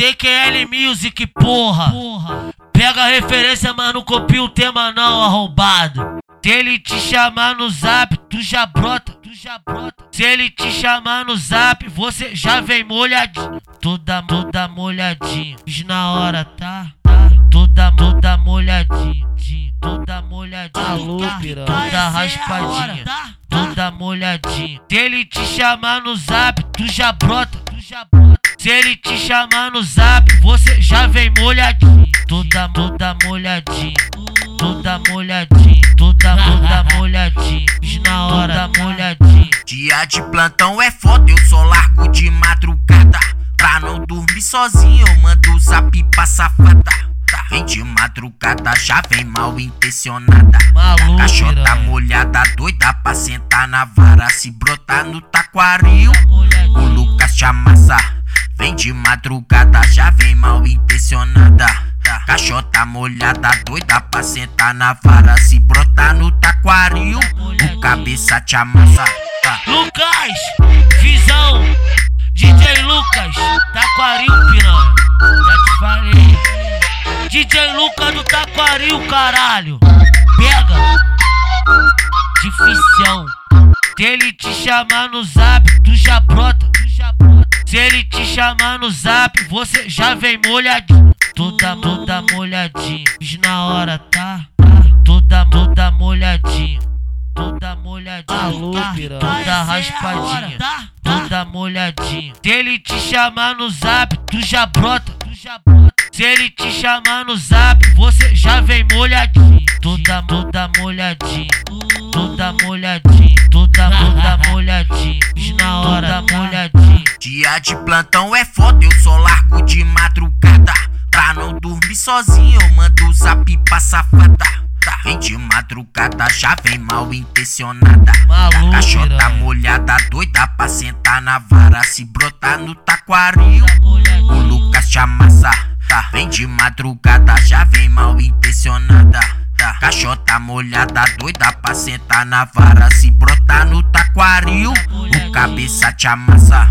TQL Music, porra. Pega a referência, mas não copia o tema não, arrombado. Se ele te chamar no zap, tu já brota, tu já brota. Se ele te chamar no zap, você já vem molhadinho. Toda, toda molhadinho. Fiz na hora, tá? tá. Toda, toda molhadinho. Toda molhadinha. Alô, piranha. Toda raspadinha. Toda molhadinha. Se ele te chamar no zap, tu já brota, tu já brota. Se ele te chamar no zap, você já vem molhadinho. Toda, toda molhadinha. Toda molhadinha. Toda, toda molhadinha. Fiz na hora, toda molhadinha. Dia de plantão é foda, eu só largo de madrugada. Pra não dormir sozinho, eu mando o zap pra safada. Vem de madrugada, já vem mal intencionada. Maluco, Cachota molhada, doida pra sentar na vara. Se brotar no taquaril, o Lucas te amassa. Vem de madrugada, já vem mal intencionada. Cachota molhada, doida pra sentar na vara. Se brotar no taquaril, o cabeça te amassa. Lucas, visão, DJ Lucas, Taquaril, piranha. Já te falei. DJ Lucas do Taquaril, caralho. Pega. Dificião. Se ele te chamar no zap, tu já brota. Se ele te chamar no zap, você já vem molhadinho. Toda, toda molhadinha. Fiz na hora, tá? Toda, toda molhadinha. Toda molhadinha. Alô, piranha. Toda raspadinha. Toda molhadinha. Se ele te chamar no zap, tu já brota, tu já brota. Se ele te chamar no zap, você já vem molhadinho. Toda, toda molhadinha. Toda molhadinha. Toda, toda molhadinha. Fiz na hora, toda molhadinha. Dia de plantão é foda, eu só largo de madrugada. Pra não dormir sozinho, eu mando o zap pra safada. Vem de madrugada, já vem mal intencionada. Maluco, Cachota piranha. molhada, doida pra sentar na vara. Se brotar no taquaril, o Lucas te amassa. Vem de madrugada, já vem mal intencionada. Cachota molhada, doida pra sentar na vara. Se brotar no taquaril, o cabeça te amassa.